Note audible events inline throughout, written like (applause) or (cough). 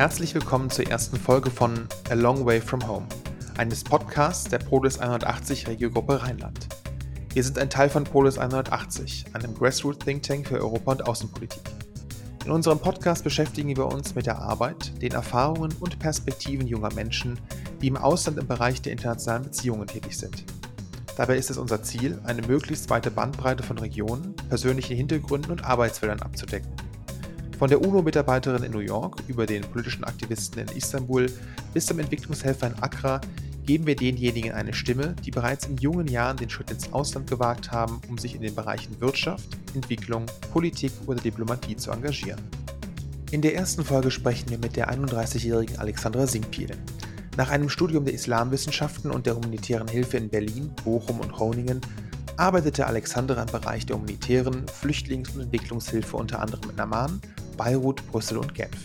Herzlich willkommen zur ersten Folge von A Long Way From Home, eines Podcasts der Polis 180 Regiogruppe Rheinland. Wir sind ein Teil von Polis 180, einem Grassroot Think Tank für Europa und Außenpolitik. In unserem Podcast beschäftigen wir uns mit der Arbeit, den Erfahrungen und Perspektiven junger Menschen, die im Ausland im Bereich der internationalen Beziehungen tätig sind. Dabei ist es unser Ziel, eine möglichst weite Bandbreite von Regionen, persönlichen Hintergründen und Arbeitsfeldern abzudecken. Von der UNO-Mitarbeiterin in New York über den politischen Aktivisten in Istanbul bis zum Entwicklungshelfer in Accra geben wir denjenigen eine Stimme, die bereits in jungen Jahren den Schritt ins Ausland gewagt haben, um sich in den Bereichen Wirtschaft, Entwicklung, Politik oder Diplomatie zu engagieren. In der ersten Folge sprechen wir mit der 31-jährigen Alexandra Singpiel. Nach einem Studium der Islamwissenschaften und der humanitären Hilfe in Berlin, Bochum und Groningen arbeitete Alexandra im Bereich der humanitären Flüchtlings- und Entwicklungshilfe unter anderem in Amman, Beirut, Brüssel und Genf.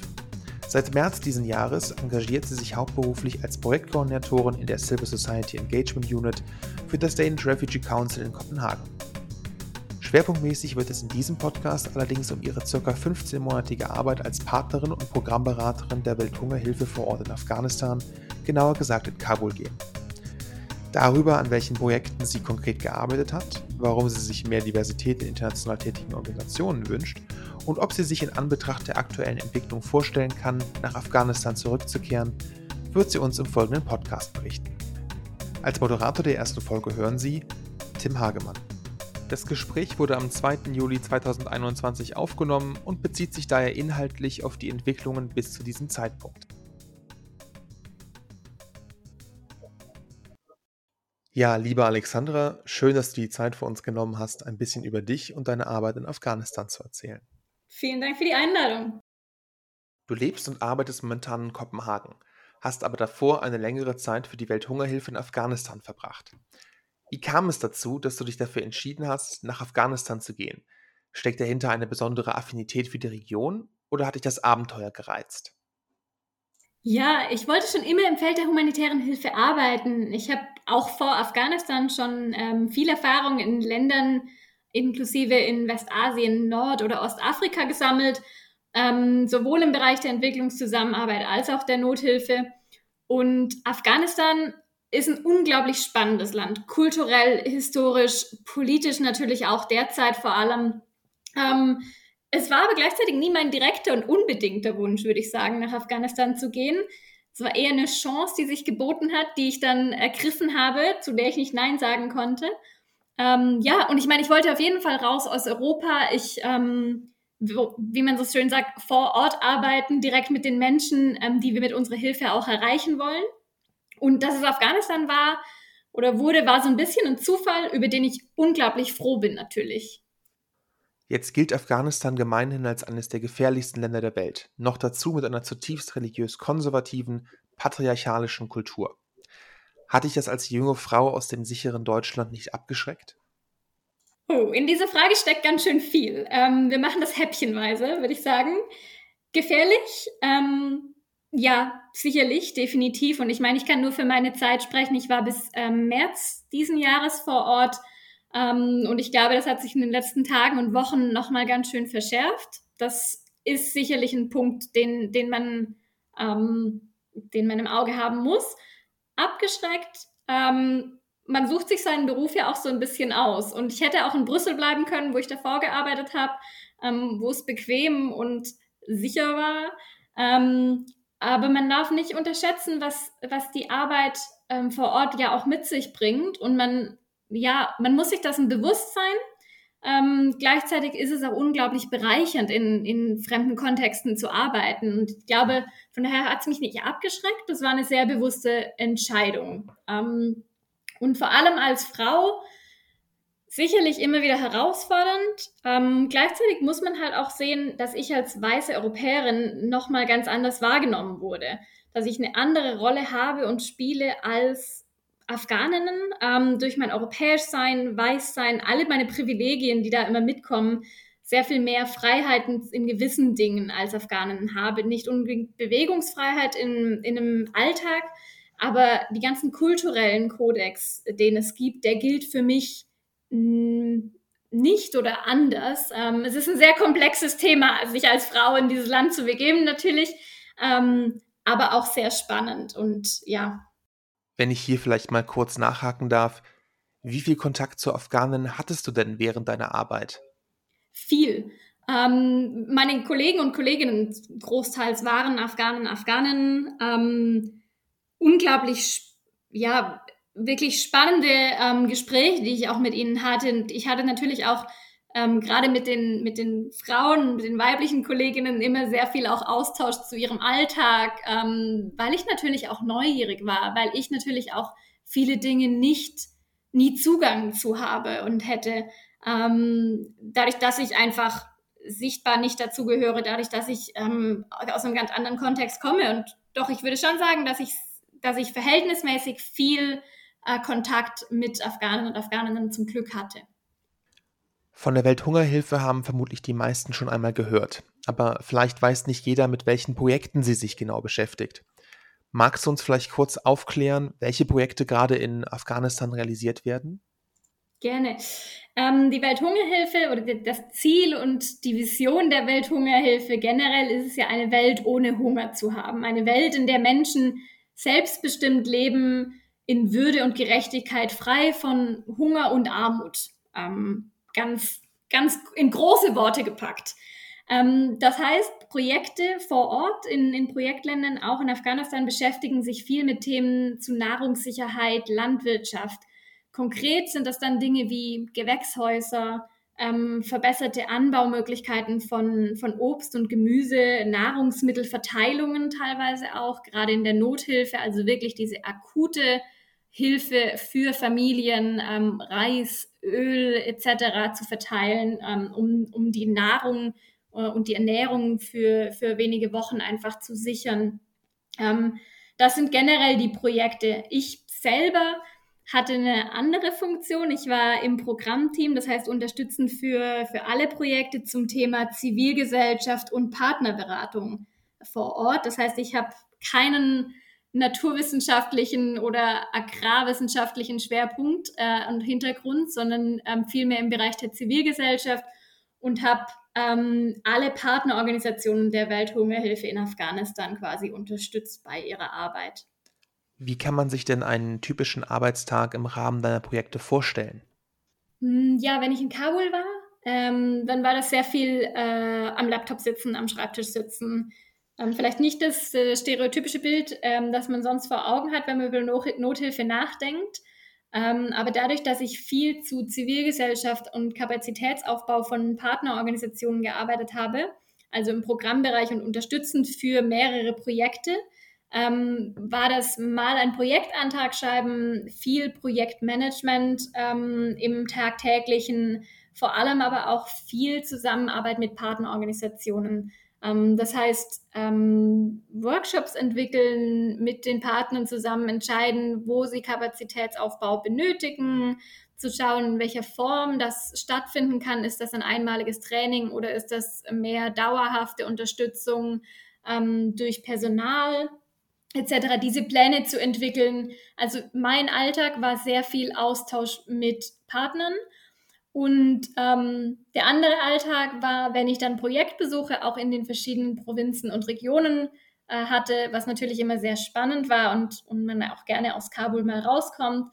Seit März diesen Jahres engagiert sie sich hauptberuflich als Projektkoordinatorin in der Civil Society Engagement Unit für das Danish Refugee Council in Kopenhagen. Schwerpunktmäßig wird es in diesem Podcast allerdings um ihre ca. 15-monatige Arbeit als Partnerin und Programmberaterin der Welthungerhilfe vor Ort in Afghanistan, genauer gesagt in Kabul gehen. Darüber, an welchen Projekten sie konkret gearbeitet hat, warum sie sich mehr Diversität in international tätigen Organisationen wünscht und ob sie sich in Anbetracht der aktuellen Entwicklung vorstellen kann, nach Afghanistan zurückzukehren, wird sie uns im folgenden Podcast berichten. Als Moderator der ersten Folge hören Sie Tim Hagemann. Das Gespräch wurde am 2. Juli 2021 aufgenommen und bezieht sich daher inhaltlich auf die Entwicklungen bis zu diesem Zeitpunkt. Ja, liebe Alexandra, schön, dass du die Zeit für uns genommen hast, ein bisschen über dich und deine Arbeit in Afghanistan zu erzählen. Vielen Dank für die Einladung. Du lebst und arbeitest momentan in Kopenhagen, hast aber davor eine längere Zeit für die Welthungerhilfe in Afghanistan verbracht. Wie kam es dazu, dass du dich dafür entschieden hast, nach Afghanistan zu gehen? Steckt dahinter eine besondere Affinität für die Region oder hat dich das Abenteuer gereizt? Ja, ich wollte schon immer im Feld der humanitären Hilfe arbeiten. Ich habe auch vor Afghanistan schon ähm, viel Erfahrung in Ländern inklusive in Westasien, Nord- oder Ostafrika gesammelt, ähm, sowohl im Bereich der Entwicklungszusammenarbeit als auch der Nothilfe. Und Afghanistan ist ein unglaublich spannendes Land, kulturell, historisch, politisch natürlich auch derzeit vor allem. Ähm, es war aber gleichzeitig nie mein direkter und unbedingter Wunsch, würde ich sagen, nach Afghanistan zu gehen. Es war eher eine Chance, die sich geboten hat, die ich dann ergriffen habe, zu der ich nicht Nein sagen konnte. Ähm, ja, und ich meine, ich wollte auf jeden Fall raus aus Europa. Ich, ähm, wie man so schön sagt, vor Ort arbeiten, direkt mit den Menschen, ähm, die wir mit unserer Hilfe auch erreichen wollen. Und dass es Afghanistan war oder wurde, war so ein bisschen ein Zufall, über den ich unglaublich froh bin natürlich. Jetzt gilt Afghanistan gemeinhin als eines der gefährlichsten Länder der Welt, noch dazu mit einer zutiefst religiös konservativen, patriarchalischen Kultur. Hat dich das als junge Frau aus dem sicheren Deutschland nicht abgeschreckt? Oh, in dieser Frage steckt ganz schön viel. Ähm, wir machen das häppchenweise, würde ich sagen. Gefährlich? Ähm, ja, sicherlich, definitiv. Und ich meine, ich kann nur für meine Zeit sprechen. Ich war bis ähm, März diesen Jahres vor Ort. Ähm, und ich glaube, das hat sich in den letzten Tagen und Wochen nochmal ganz schön verschärft. Das ist sicherlich ein Punkt, den, den, man, ähm, den man im Auge haben muss abgeschreckt. Ähm, man sucht sich seinen Beruf ja auch so ein bisschen aus. Und ich hätte auch in Brüssel bleiben können, wo ich davor gearbeitet habe, ähm, wo es bequem und sicher war. Ähm, aber man darf nicht unterschätzen, was, was die Arbeit ähm, vor Ort ja auch mit sich bringt. Und man, ja, man muss sich das bewusst sein. Ähm, gleichzeitig ist es auch unglaublich bereichernd, in, in fremden Kontexten zu arbeiten. Und ich glaube, von daher hat es mich nicht abgeschreckt. Das war eine sehr bewusste Entscheidung. Ähm, und vor allem als Frau sicherlich immer wieder herausfordernd. Ähm, gleichzeitig muss man halt auch sehen, dass ich als weiße Europäerin nochmal ganz anders wahrgenommen wurde. Dass ich eine andere Rolle habe und spiele als Afghaninnen ähm, durch mein europäisch Sein, Weißsein, alle meine Privilegien, die da immer mitkommen, sehr viel mehr Freiheiten in gewissen Dingen als Afghaninnen habe. Nicht unbedingt Bewegungsfreiheit in, in einem Alltag, aber die ganzen kulturellen Kodex, den es gibt, der gilt für mich nicht oder anders. Ähm, es ist ein sehr komplexes Thema, sich als Frau in dieses Land zu begeben natürlich. ähm, aber auch sehr spannend und ja. Wenn ich hier vielleicht mal kurz nachhaken darf, wie viel Kontakt zu Afghanen hattest du denn während deiner Arbeit? Viel. Ähm, meine Kollegen und Kolleginnen großteils waren Afghanen, Afghanen. Ähm, unglaublich, ja, wirklich spannende ähm, Gespräche, die ich auch mit ihnen hatte. Und ich hatte natürlich auch ähm, gerade mit den, mit den Frauen, mit den weiblichen Kolleginnen immer sehr viel auch Austausch zu ihrem Alltag, ähm, weil ich natürlich auch neugierig war, weil ich natürlich auch viele Dinge nicht, nie Zugang zu habe und hätte. Ähm, dadurch, dass ich einfach sichtbar nicht dazugehöre, dadurch, dass ich ähm, aus einem ganz anderen Kontext komme. Und doch, ich würde schon sagen, dass ich, dass ich verhältnismäßig viel äh, Kontakt mit Afghanen und Afghaninnen zum Glück hatte. Von der Welthungerhilfe haben vermutlich die meisten schon einmal gehört, aber vielleicht weiß nicht jeder, mit welchen Projekten sie sich genau beschäftigt. Magst du uns vielleicht kurz aufklären, welche Projekte gerade in Afghanistan realisiert werden? Gerne. Ähm, die Welthungerhilfe oder das Ziel und die Vision der Welthungerhilfe generell ist es ja, eine Welt ohne Hunger zu haben. Eine Welt, in der Menschen selbstbestimmt leben, in Würde und Gerechtigkeit, frei von Hunger und Armut. Ähm, ganz, ganz in große Worte gepackt. Ähm, das heißt, Projekte vor Ort in, in Projektländern, auch in Afghanistan, beschäftigen sich viel mit Themen zu Nahrungssicherheit, Landwirtschaft. Konkret sind das dann Dinge wie Gewächshäuser, ähm, verbesserte Anbaumöglichkeiten von, von Obst und Gemüse, Nahrungsmittelverteilungen teilweise auch, gerade in der Nothilfe, also wirklich diese akute Hilfe für Familien, ähm, Reis, Öl etc. zu verteilen, ähm, um, um die Nahrung äh, und die Ernährung für, für wenige Wochen einfach zu sichern. Ähm, das sind generell die Projekte. Ich selber hatte eine andere Funktion. Ich war im Programmteam, das heißt unterstützend für, für alle Projekte zum Thema Zivilgesellschaft und Partnerberatung vor Ort. Das heißt, ich habe keinen naturwissenschaftlichen oder agrarwissenschaftlichen Schwerpunkt äh, und Hintergrund, sondern ähm, vielmehr im Bereich der Zivilgesellschaft und habe ähm, alle Partnerorganisationen der Welthungerhilfe in Afghanistan quasi unterstützt bei ihrer Arbeit. Wie kann man sich denn einen typischen Arbeitstag im Rahmen deiner Projekte vorstellen? Hm, ja, wenn ich in Kabul war, ähm, dann war das sehr viel äh, am Laptop sitzen, am Schreibtisch sitzen, vielleicht nicht das äh, stereotypische Bild, ähm, das man sonst vor Augen hat, wenn man über Not Nothilfe nachdenkt. Ähm, aber dadurch, dass ich viel zu Zivilgesellschaft und Kapazitätsaufbau von Partnerorganisationen gearbeitet habe, also im Programmbereich und unterstützend für mehrere Projekte, ähm, war das mal ein Projektantrag schreiben, viel Projektmanagement ähm, im tagtäglichen, vor allem aber auch viel Zusammenarbeit mit Partnerorganisationen. Ähm, das heißt, ähm, Workshops entwickeln, mit den Partnern zusammen entscheiden, wo sie Kapazitätsaufbau benötigen, zu schauen, in welcher Form das stattfinden kann. Ist das ein einmaliges Training oder ist das mehr dauerhafte Unterstützung ähm, durch Personal? etc., diese Pläne zu entwickeln. Also mein Alltag war sehr viel Austausch mit Partnern und ähm, der andere Alltag war, wenn ich dann Projektbesuche auch in den verschiedenen Provinzen und Regionen äh, hatte, was natürlich immer sehr spannend war und, und man auch gerne aus Kabul mal rauskommt.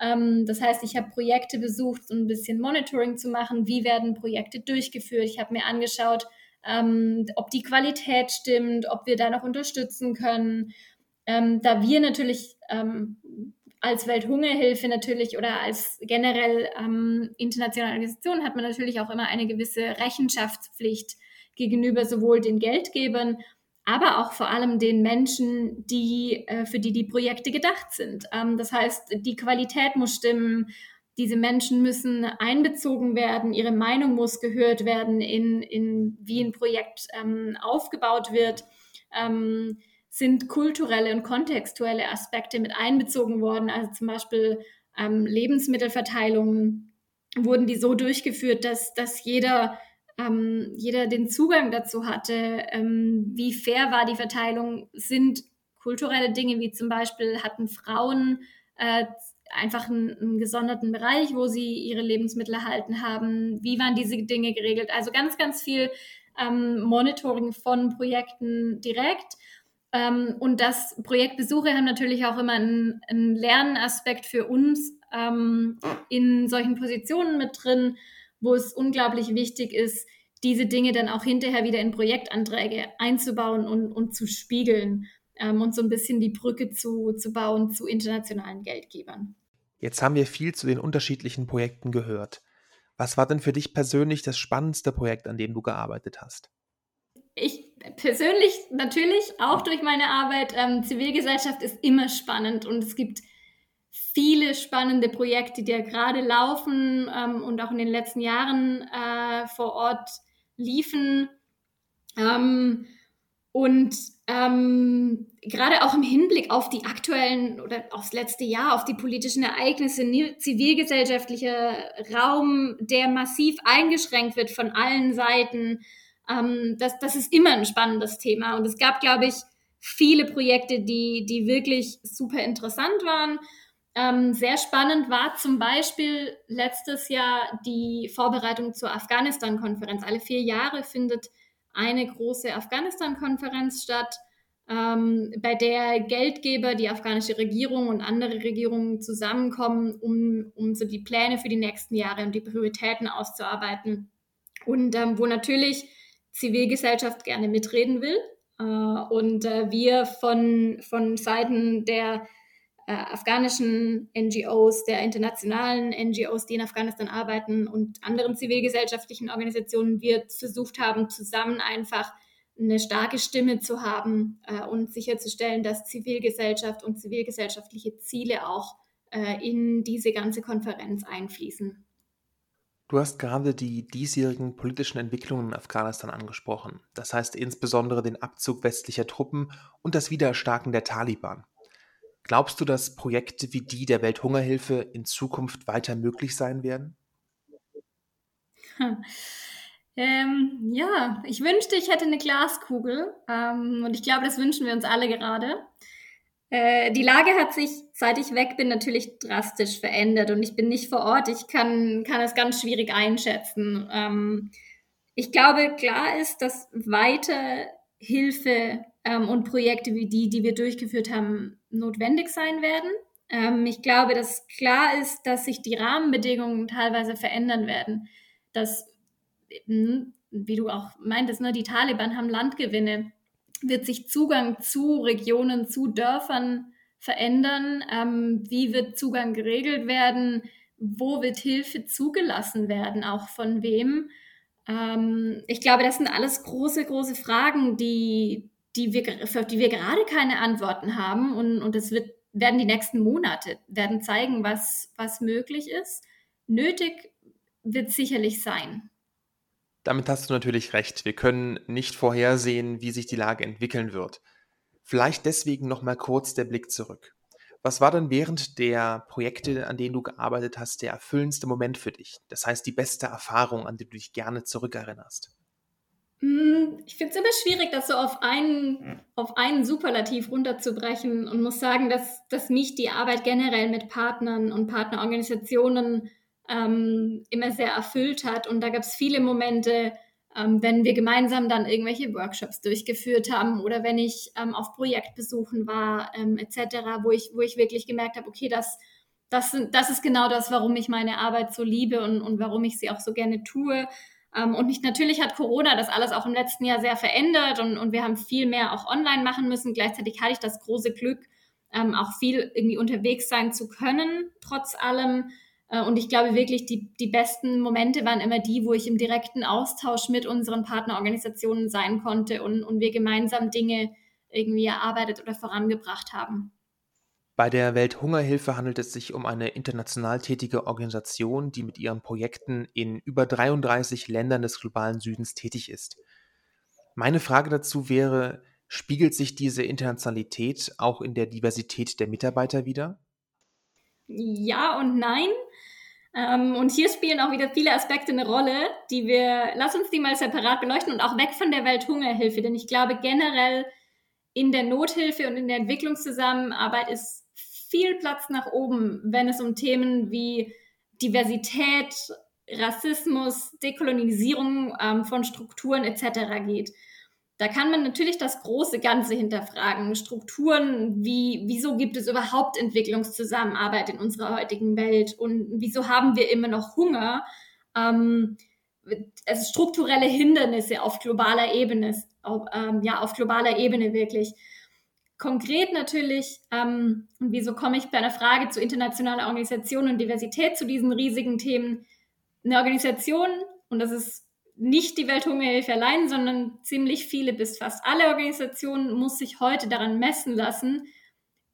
Ähm, das heißt, ich habe Projekte besucht, um ein bisschen Monitoring zu machen. Wie werden Projekte durchgeführt? Ich habe mir angeschaut, ähm, ob die Qualität stimmt, ob wir da noch unterstützen können. Ähm, da wir natürlich ähm, als Welthungerhilfe natürlich oder als generell ähm, internationale Organisation hat man natürlich auch immer eine gewisse Rechenschaftspflicht gegenüber sowohl den Geldgebern, aber auch vor allem den Menschen, die, äh, für die die Projekte gedacht sind. Ähm, das heißt, die Qualität muss stimmen, diese Menschen müssen einbezogen werden, ihre Meinung muss gehört werden, in, in wie ein Projekt ähm, aufgebaut wird. Ähm, sind kulturelle und kontextuelle Aspekte mit einbezogen worden. Also zum Beispiel ähm, Lebensmittelverteilungen wurden die so durchgeführt, dass, dass jeder, ähm, jeder den Zugang dazu hatte. Ähm, wie fair war die Verteilung? Sind kulturelle Dinge wie zum Beispiel hatten Frauen äh, einfach einen, einen, gesonderten Bereich, wo sie ihre Lebensmittel erhalten haben? Wie waren diese Dinge geregelt? Also ganz, ganz viel ähm, Monitoring von Projekten direkt Ähm, und das Projektbesuche haben natürlich auch immer einen, einen Lernaspekt für uns ähm, in solchen Positionen mit drin, wo es unglaublich wichtig ist, diese Dinge dann auch hinterher wieder in Projektanträge einzubauen und, und zu spiegeln ähm, und so ein bisschen die Brücke zu, zu bauen zu internationalen Geldgebern. Jetzt haben wir viel zu den unterschiedlichen Projekten gehört. Was war denn für dich persönlich das spannendste Projekt, an dem du gearbeitet hast? Ich persönlich natürlich auch durch meine Arbeit. Ähm, Zivilgesellschaft ist immer spannend und es gibt viele spannende Projekte, die ja gerade laufen ähm, und auch in den letzten Jahren äh, vor Ort liefen. Ähm, und ähm, gerade auch im Hinblick auf die aktuellen oder aufs letzte Jahr, auf die politischen Ereignisse, zivilgesellschaftlicher Raum, der massiv eingeschränkt wird von allen Seiten, ähm, das, das ist immer ein spannendes Thema. Und es gab, glaube ich, viele Projekte, die, die wirklich super interessant waren. Ähm, sehr spannend war zum Beispiel letztes Jahr die Vorbereitung zur Afghanistan-Konferenz. Alle vier Jahre findet eine große Afghanistan-Konferenz statt, ähm, bei der Geldgeber, die afghanische Regierung und andere Regierungen zusammenkommen, um, um so die Pläne für die nächsten Jahre und die Prioritäten auszuarbeiten. Und ähm, wo natürlich Zivilgesellschaft gerne mitreden will. Äh, und äh, wir von, von Seiten der äh, afghanischen NGOs, der internationalen NGOs, die in Afghanistan arbeiten und anderen zivilgesellschaftlichen Organisationen wir versucht haben, zusammen einfach eine starke Stimme zu haben und sicherzustellen, dass Zivilgesellschaft und zivilgesellschaftliche Ziele auch in diese ganze Konferenz einfließen. Du hast gerade die diesjährigen politischen Entwicklungen in Afghanistan angesprochen, das heißt insbesondere den Abzug westlicher Truppen und das Wiedererstarken der Taliban. Glaubst du, dass Projekte wie die der Welthungerhilfe in Zukunft weiter möglich sein werden? (laughs) Ähm, ja, ich wünschte, ich hätte eine Glaskugel. Ähm, und ich glaube, das wünschen wir uns alle gerade. Äh, die Lage hat sich, seit ich weg bin, natürlich drastisch verändert. Und ich bin nicht vor Ort. Ich kann, kann es ganz schwierig einschätzen. Ähm, ich glaube, klar ist, dass weiter Hilfe ähm, und Projekte wie die, die wir durchgeführt haben, notwendig sein werden. Ähm, ich glaube, dass klar ist, dass sich die Rahmenbedingungen teilweise verändern werden. Dass, wie du auch meintest, ne, die Taliban haben Landgewinne, wird sich Zugang zu Regionen, zu Dörfern verändern? Ähm, wie wird Zugang geregelt werden? Wo wird Hilfe zugelassen werden? Auch von wem? Ähm, ich glaube, das sind alles große, große Fragen, die, die wir, für die wir gerade keine Antworten haben. Und, und es wird, werden die nächsten Monate werden zeigen, was, was möglich ist. Nötig wird sicherlich sein. Damit hast du natürlich recht. Wir können nicht vorhersehen, wie sich die Lage entwickeln wird. Vielleicht deswegen noch mal kurz der Blick zurück. Was war denn während der Projekte, an denen du gearbeitet hast, der erfüllendste Moment für dich? Das heißt, die beste Erfahrung, an die du dich gerne zurückerinnerst? Hm, ich finde es immer schwierig, das so auf einen, auf einen Superlativ runterzubrechen und muss sagen, dass, dass mich die Arbeit generell mit Partnern und Partnerorganisationen ähm, immer sehr erfüllt hat. Und da gab es viele Momente, ähm, wenn wir gemeinsam dann irgendwelche Workshops durchgeführt haben oder wenn ich ähm, auf Projektbesuchen war, ähm, etc., wo ich, wo ich wirklich gemerkt habe, okay, das, das, das ist genau das, warum ich meine Arbeit so liebe und, und warum ich sie auch so gerne tue. Ähm, und nicht, natürlich hat Corona das alles auch im letzten Jahr sehr verändert und, und wir haben viel mehr auch online machen müssen. Gleichzeitig hatte ich das große Glück, ähm, auch viel irgendwie unterwegs sein zu können, trotz allem. Äh, und ich glaube wirklich, die, die besten Momente waren immer die, wo ich im direkten Austausch mit unseren Partnerorganisationen sein konnte und, und wir gemeinsam Dinge irgendwie erarbeitet oder vorangebracht haben. Bei der Welthungerhilfe handelt es sich um eine international tätige Organisation, die mit ihren Projekten in über 33 Ländern des globalen Südens tätig ist. Meine Frage dazu wäre, spiegelt sich diese Internationalität auch in der Diversität der Mitarbeiter wider? Ja und nein. Ähm, und hier spielen auch wieder viele Aspekte eine Rolle, die wir, lass uns die mal separat beleuchten und auch weg von der Welthungerhilfe, denn ich glaube generell in der Nothilfe und in der Entwicklungszusammenarbeit ist viel Platz nach oben, wenn es um Themen wie Diversität, Rassismus, Dekolonisierung ähm, von Strukturen etc. geht. Da kann man natürlich das große Ganze hinterfragen. Strukturen, wie, wieso gibt es überhaupt Entwicklungszusammenarbeit in unserer heutigen Welt und wieso haben wir immer noch Hunger? Ähm, also strukturelle Hindernisse auf globaler Ebene, auf, ähm, ja, auf globaler Ebene wirklich. Konkret natürlich, ähm, und wieso komme ich bei einer Frage zu internationaler Organisation und Diversität zu diesen riesigen Themen? Eine Organisation, und das ist nicht die Welthungerhilfe allein, sondern ziemlich viele bis fast alle Organisationen muss sich heute daran messen lassen,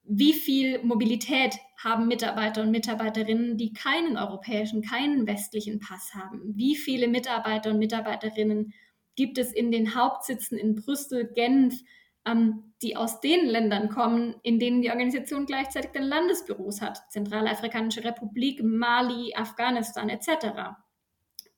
wie viel Mobilität haben Mitarbeiter und Mitarbeiterinnen, die keinen europäischen, keinen westlichen Pass haben? Wie viele Mitarbeiter und Mitarbeiterinnen gibt es in den Hauptsitzen in Brüssel, Genf, ähm, die aus den Ländern kommen, in denen die Organisation gleichzeitig dann Landesbüros hat? Zentralafrikanische Republik, Mali, Afghanistan etc.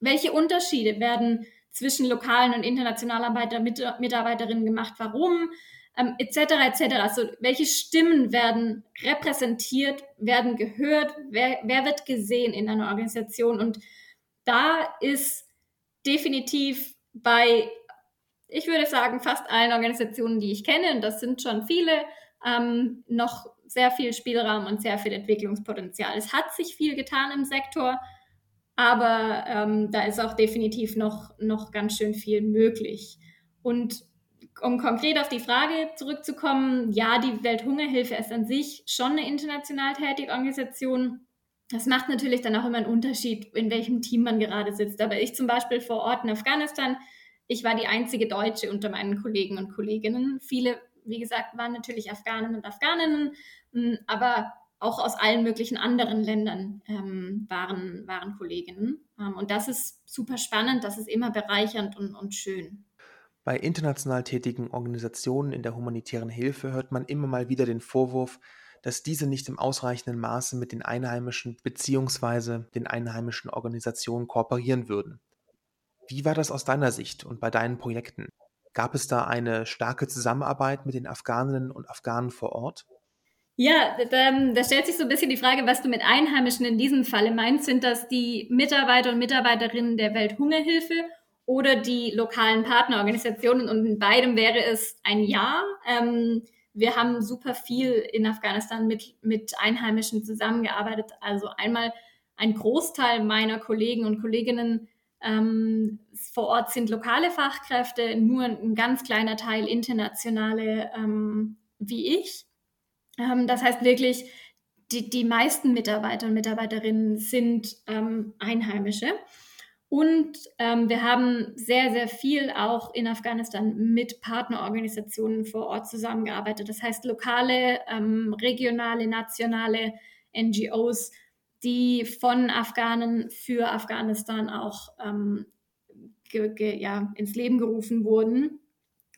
Welche Unterschiede werden zwischen lokalen und internationalen Arbeiter, Mitarbeiterinnen gemacht? Warum? Ähm, etc. etc. Also welche Stimmen werden repräsentiert, werden gehört, wer, wer wird gesehen in einer Organisation? Und da ist definitiv bei, ich würde sagen, fast allen Organisationen, die ich kenne, und das sind schon viele, ähm, noch sehr viel Spielraum und sehr viel Entwicklungspotenzial. Es hat sich viel getan im Sektor. Aber ähm, da ist auch definitiv noch, noch ganz schön viel möglich. Und um konkret auf die Frage zurückzukommen, ja, die Welthungerhilfe ist an sich schon eine international tätige Organisation. Das macht natürlich dann auch immer einen Unterschied, in welchem Team man gerade sitzt. Aber ich zum Beispiel vor Ort in Afghanistan, ich war die einzige Deutsche unter meinen Kollegen und Kolleginnen. Viele, wie gesagt, waren natürlich Afghanen und Afghaninnen, hm, aber auch aus allen möglichen anderen Ländern ähm, waren, waren Kolleginnen. Ähm, und das ist super spannend, das ist immer bereichernd und, und schön. Bei international tätigen Organisationen in der humanitären Hilfe hört man immer mal wieder den Vorwurf, dass diese nicht im ausreichenden Maße mit den einheimischen bzw. den einheimischen Organisationen kooperieren würden. Wie war das aus deiner Sicht und bei deinen Projekten? Gab es da eine starke Zusammenarbeit mit den Afghaninnen und Afghanen vor Ort? Ja, da, da, stellt sich so ein bisschen die Frage, was du mit Einheimischen in diesem Falle meinst. Sind das die Mitarbeiter und Mitarbeiterinnen der Welthungerhilfe oder die lokalen Partnerorganisationen? Und in beidem wäre es ein Ja. Ähm, wir haben super viel in Afghanistan mit, mit Einheimischen zusammengearbeitet. Also einmal ein Großteil meiner Kollegen und Kolleginnen ähm, vor Ort sind lokale Fachkräfte, nur ein ganz kleiner Teil internationale ähm, wie ich. Ähm, das heißt wirklich, die, die meisten Mitarbeiter und Mitarbeiterinnen sind ähm, Einheimische. Und ähm, wir haben sehr, sehr viel auch in Afghanistan mit Partnerorganisationen vor Ort zusammengearbeitet. Das heißt, lokale, ähm, regionale, nationale NGOs, die von Afghanen für Afghanistan auch ähm, ja, ins Leben gerufen wurden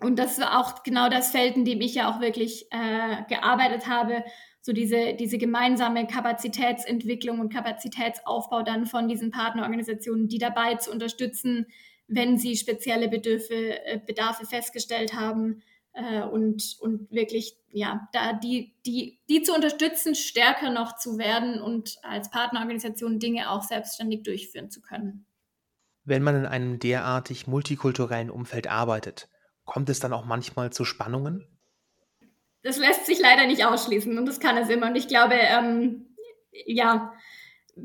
und das war auch genau das Feld, in dem ich ja auch wirklich äh, gearbeitet habe, so diese, diese gemeinsame Kapazitätsentwicklung und Kapazitätsaufbau dann von diesen Partnerorganisationen, die dabei zu unterstützen, wenn sie spezielle Bedürfe, äh, Bedarfe festgestellt haben äh, und, und wirklich, ja, da die, die, die zu unterstützen, stärker noch zu werden und als Partnerorganisation Dinge auch selbstständig durchführen zu können. Wenn man in einem derartig multikulturellen Umfeld arbeitet, Kommt es dann auch manchmal zu Spannungen? Das lässt sich leider nicht ausschließen und das kann es immer. Und ich glaube, ähm, ja,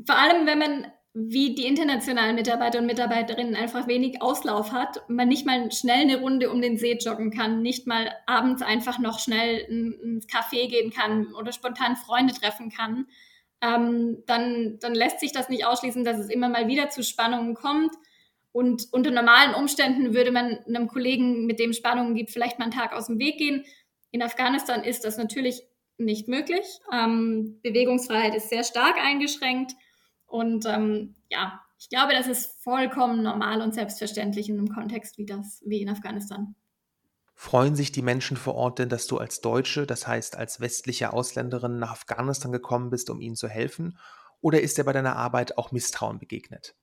vor allem wenn man wie die internationalen Mitarbeiter und Mitarbeiterinnen einfach wenig Auslauf hat, man nicht mal schnell eine Runde um den See joggen kann, nicht mal abends einfach noch schnell ins Café gehen kann oder spontan Freunde treffen kann, ähm, dann, dann lässt sich das nicht ausschließen, dass es immer mal wieder zu Spannungen kommt. Und unter normalen Umständen würde man einem Kollegen, mit dem Spannungen gibt, vielleicht mal einen Tag aus dem Weg gehen. In Afghanistan ist das natürlich nicht möglich. Ähm, Bewegungsfreiheit ist sehr stark eingeschränkt. Und ähm, ja, ich glaube, das ist vollkommen normal und selbstverständlich in einem Kontext wie das, wie in Afghanistan. Freuen sich die Menschen vor Ort denn, dass du als Deutsche, das heißt als westliche Ausländerin nach Afghanistan gekommen bist, um ihnen zu helfen? Oder ist dir bei deiner Arbeit auch Misstrauen begegnet?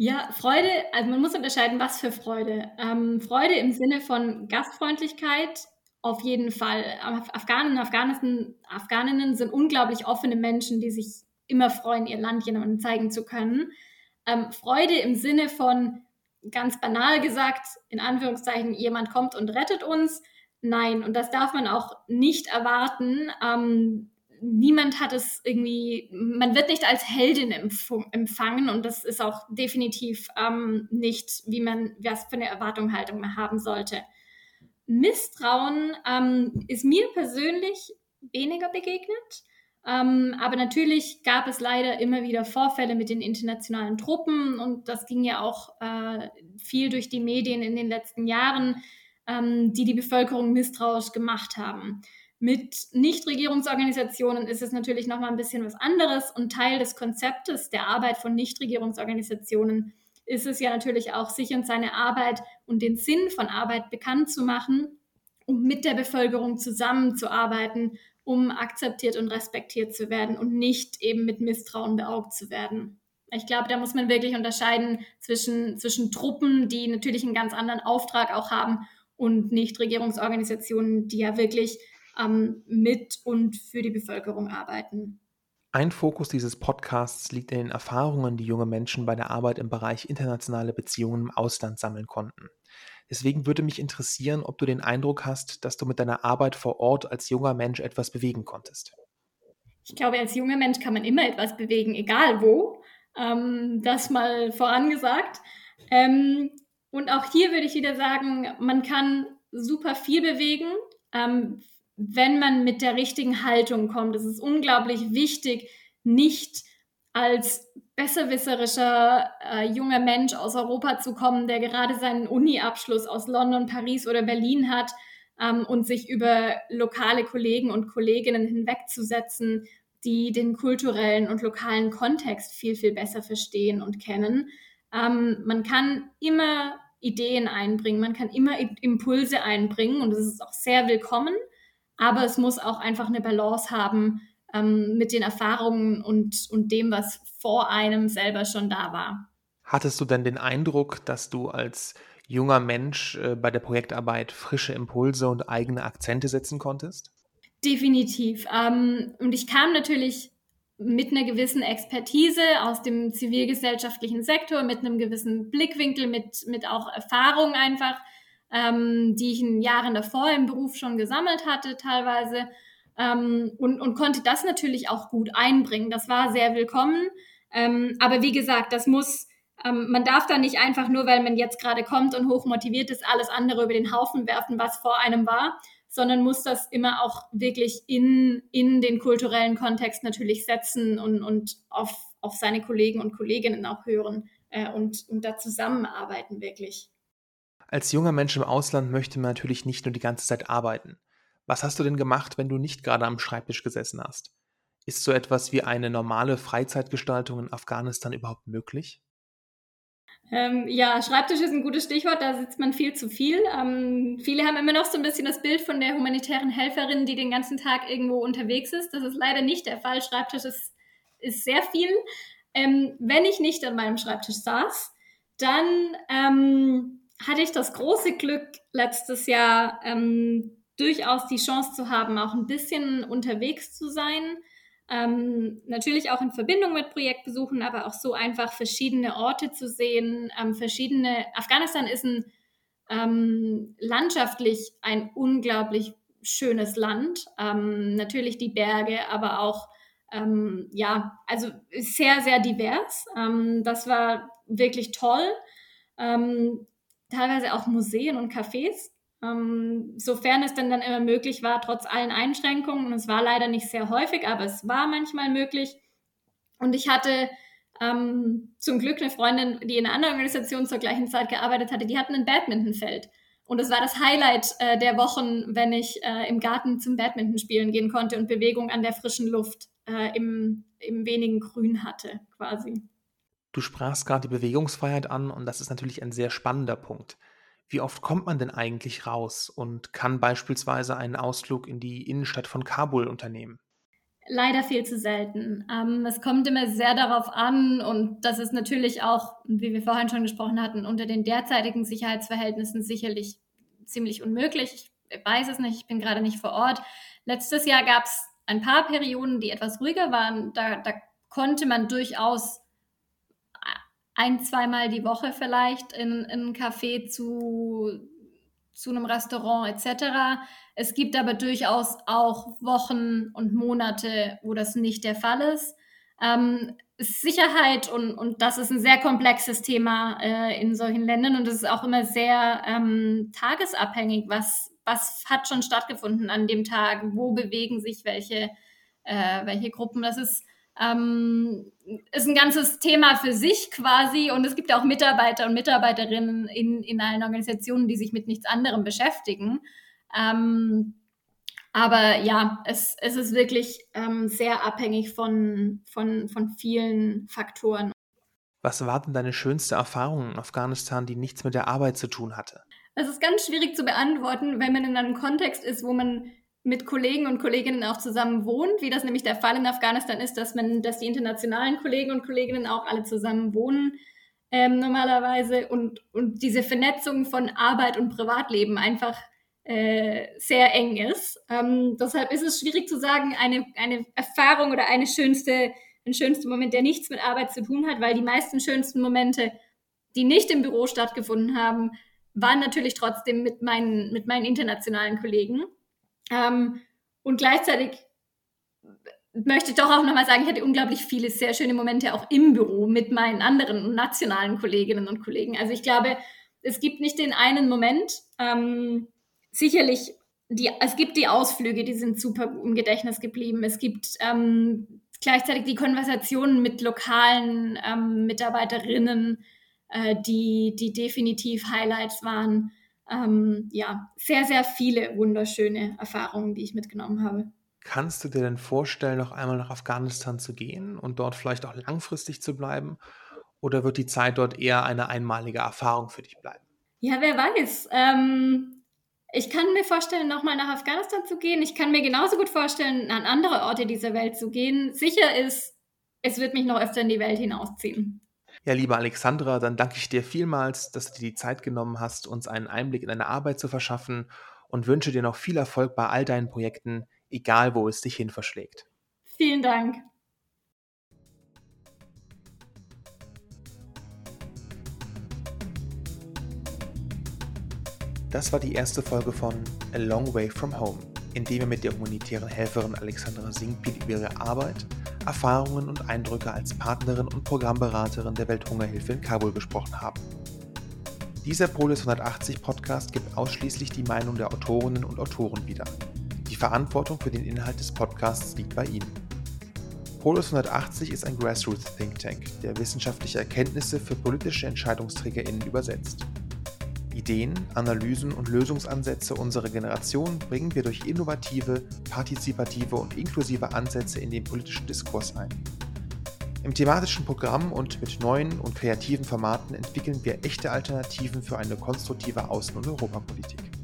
Ja, Freude, also man muss unterscheiden, was für Freude. Ähm, Freude im Sinne von Gastfreundlichkeit, auf jeden Fall. Afghanen und Afghanen, Afghaninnen sind unglaublich offene Menschen, die sich immer freuen, ihr Land jemandem zeigen zu können. Ähm, Freude im Sinne von, ganz banal gesagt, in Anführungszeichen, jemand kommt und rettet uns. Nein, und das darf man auch nicht erwarten. Ähm, niemand hat es irgendwie, man wird nicht als Heldin empfangen und das ist auch definitiv ähm, nicht, wie man, was für eine Erwartungshaltung man haben sollte. Misstrauen ähm, ist mir persönlich weniger begegnet. Ähm, aber natürlich gab es leider immer wieder Vorfälle mit den internationalen Truppen und das ging ja auch äh, viel durch die Medien in den letzten Jahren, ähm, die die Bevölkerung misstrauisch gemacht haben. Mit Nichtregierungsorganisationen ist es natürlich noch mal ein bisschen was anderes und Teil des Konzeptes der Arbeit von Nichtregierungsorganisationen ist es ja natürlich auch, sich und seine Arbeit und den Sinn von Arbeit bekannt zu machen, um mit der Bevölkerung zusammenzuarbeiten, um akzeptiert und respektiert zu werden und nicht eben mit Misstrauen beaugt zu werden. Ich glaube, da muss man wirklich unterscheiden zwischen, zwischen Truppen, die natürlich einen ganz anderen Auftrag auch haben und Nichtregierungsorganisationen, die ja wirklich ähm, mit und für die Bevölkerung arbeiten. Ein Fokus dieses Podcasts liegt in den Erfahrungen, die junge Menschen bei der Arbeit im Bereich internationale Beziehungen im Ausland sammeln konnten. Deswegen würde mich interessieren, ob du den Eindruck hast, dass du mit deiner Arbeit vor Ort als junger Mensch etwas bewegen konntest. Ich glaube, als junger Mensch kann man immer etwas bewegen, egal wo. Ähm, das mal vorangesagt. Ähm, und auch hier würde ich wieder sagen, man kann super viel bewegen. Ähm, wenn man mit der richtigen Haltung kommt. Es ist unglaublich wichtig, nicht als besserwisserischer äh, junger Mensch aus Europa zu kommen, der gerade seinen Uni-Abschluss aus London, Paris oder Berlin hat ähm, und sich über lokale Kollegen und Kolleginnen hinwegzusetzen, die den kulturellen und lokalen Kontext viel, viel besser verstehen und kennen. Ähm, man kann immer Ideen einbringen, man kann immer Impulse einbringen und es ist auch sehr willkommen aber es muss auch einfach eine Balance haben ähm, mit den Erfahrungen und, und dem, was vor einem selber schon da war. Hattest du denn den Eindruck, dass du als junger Mensch äh, bei der Projektarbeit frische Impulse und eigene Akzente setzen konntest? Definitiv. Ähm, und ich kam natürlich mit einer gewissen Expertise aus dem zivilgesellschaftlichen Sektor, mit einem gewissen Blickwinkel, mit, mit auch Erfahrung einfach ähm, die ich in Jahren davor im Beruf schon gesammelt hatte teilweise ähm, und, und konnte das natürlich auch gut einbringen. Das war sehr willkommen. Ähm, aber wie gesagt, das muss, ähm, man darf da nicht einfach nur, weil man jetzt gerade kommt und hochmotiviert ist, alles andere über den Haufen werfen, was vor einem war, sondern muss das immer auch wirklich in, in den kulturellen Kontext natürlich setzen und, und auf, auf seine Kollegen und Kolleginnen auch hören äh, und, und da zusammenarbeiten wirklich. Als junger Mensch im Ausland möchte man natürlich nicht nur die ganze Zeit arbeiten. Was hast du denn gemacht, wenn du nicht gerade am Schreibtisch gesessen hast? Ist so etwas wie eine normale Freizeitgestaltung in Afghanistan überhaupt möglich? Ähm, ja, Schreibtisch ist ein gutes Stichwort, da sitzt man viel zu viel. Ähm, viele haben immer noch so ein bisschen das Bild von der humanitären Helferin, die den ganzen Tag irgendwo unterwegs ist. Das ist leider nicht der Fall. Schreibtisch ist, ist sehr viel. Ähm, wenn ich nicht an meinem Schreibtisch saß, dann ähm, hatte ich das große Glück, letztes Jahr ähm, durchaus die Chance zu haben, auch ein bisschen unterwegs zu sein. Ähm, natürlich auch in Verbindung mit Projektbesuchen, aber auch so einfach verschiedene Orte zu sehen, ähm, verschiedene. Afghanistan ist ein ähm, landschaftlich ein unglaublich schönes Land. Ähm, natürlich die Berge, aber auch ähm, ja, also sehr, sehr divers. Ähm, das war wirklich toll. Teilweise auch Museen und Cafés, ähm, sofern es denn dann immer möglich war, trotz allen Einschränkungen. Und es war leider nicht sehr häufig, aber es war manchmal möglich. Und ich hatte ähm, zum Glück eine Freundin, die in einer anderen Organisation zur gleichen Zeit gearbeitet hatte, die hatten ein Badmintonfeld. Und es war das Highlight äh, der Wochen, wenn ich äh, im Garten zum Badminton spielen gehen konnte und Bewegung an der frischen Luft äh, im, im wenigen Grün hatte, quasi. Du sprachst gerade die Bewegungsfreiheit an und das ist natürlich ein sehr spannender Punkt. Wie oft kommt man denn eigentlich raus und kann beispielsweise einen Ausflug in die Innenstadt von Kabul unternehmen? Leider viel zu selten. Ähm, es kommt immer sehr darauf an und das ist natürlich auch, wie wir vorhin schon gesprochen hatten, unter den derzeitigen Sicherheitsverhältnissen sicherlich ziemlich unmöglich. Ich weiß es nicht, ich bin gerade nicht vor Ort. Letztes Jahr gab es ein paar Perioden, die etwas ruhiger waren. Da, da konnte man durchaus ein, zweimal die Woche vielleicht in, in ein Café zu, zu einem Restaurant etc. Es gibt aber durchaus auch Wochen und Monate, wo das nicht der Fall ist. Ähm, Sicherheit und, und das ist ein sehr komplexes Thema äh, in solchen Ländern und es ist auch immer sehr ähm, tagesabhängig, was, was hat schon stattgefunden an dem Tag, wo bewegen sich welche, äh, welche Gruppen. Das ist, ähm, ist ein ganzes Thema für sich quasi und es gibt auch Mitarbeiter und Mitarbeiterinnen in, in allen Organisationen, die sich mit nichts anderem beschäftigen. Ähm, aber ja, es, es ist wirklich ähm, sehr abhängig von, von, von vielen Faktoren. Was war denn deine schönste Erfahrung in Afghanistan, die nichts mit der Arbeit zu tun hatte? Es ist ganz schwierig zu beantworten, wenn man in einem Kontext ist, wo man mit Kollegen und Kolleginnen auch zusammen wohnt, wie das nämlich der Fall in Afghanistan ist, dass man, dass die internationalen Kollegen und Kolleginnen auch alle zusammen wohnen ähm, normalerweise und, und diese Vernetzung von Arbeit und Privatleben einfach äh, sehr eng ist. Ähm, deshalb ist es schwierig zu sagen, eine, eine Erfahrung oder eine schönste, ein schönster Moment, der nichts mit Arbeit zu tun hat, weil die meisten schönsten Momente, die nicht im Büro stattgefunden haben, waren natürlich trotzdem mit meinen, mit meinen internationalen Kollegen. Ähm, und gleichzeitig möchte ich doch auch nochmal sagen, ich hatte unglaublich viele sehr schöne Momente auch im Büro mit meinen anderen nationalen Kolleginnen und Kollegen. Also ich glaube, es gibt nicht den einen Moment, ähm, sicherlich, die, es gibt die Ausflüge, die sind super im Gedächtnis geblieben. Es gibt ähm, gleichzeitig die Konversationen mit lokalen ähm, Mitarbeiterinnen, äh, die, die definitiv Highlights waren. Ähm, ja, sehr, sehr viele wunderschöne Erfahrungen, die ich mitgenommen habe. Kannst du dir denn vorstellen, noch einmal nach Afghanistan zu gehen und dort vielleicht auch langfristig zu bleiben? Oder wird die Zeit dort eher eine einmalige Erfahrung für dich bleiben? Ja, wer weiß. Ähm, ich kann mir vorstellen, nochmal nach Afghanistan zu gehen. Ich kann mir genauso gut vorstellen, an andere Orte dieser Welt zu gehen. Sicher ist, es wird mich noch öfter in die Welt hinausziehen. Ja, liebe Alexandra, dann danke ich dir vielmals, dass du dir die Zeit genommen hast, uns einen Einblick in deine Arbeit zu verschaffen und wünsche dir noch viel Erfolg bei all deinen Projekten, egal wo es dich hin verschlägt. Vielen Dank. Das war die erste Folge von A Long Way From Home, in dem wir mit der humanitären Helferin Alexandra Singpil über ihre Arbeit, Erfahrungen und Eindrücke als Partnerin und Programmberaterin der Welthungerhilfe in Kabul gesprochen haben. Dieser Polis 180 Podcast gibt ausschließlich die Meinung der Autorinnen und Autoren wieder. Die Verantwortung für den Inhalt des Podcasts liegt bei ihnen. Polis 180 ist ein Grassroots Think Tank, der wissenschaftliche Erkenntnisse für politische EntscheidungsträgerInnen übersetzt. Ideen, Analysen und Lösungsansätze unserer Generation bringen wir durch innovative, partizipative und inklusive Ansätze in den politischen Diskurs ein. Im thematischen Programm und mit neuen und kreativen Formaten entwickeln wir echte Alternativen für eine konstruktive Außen- und Europapolitik.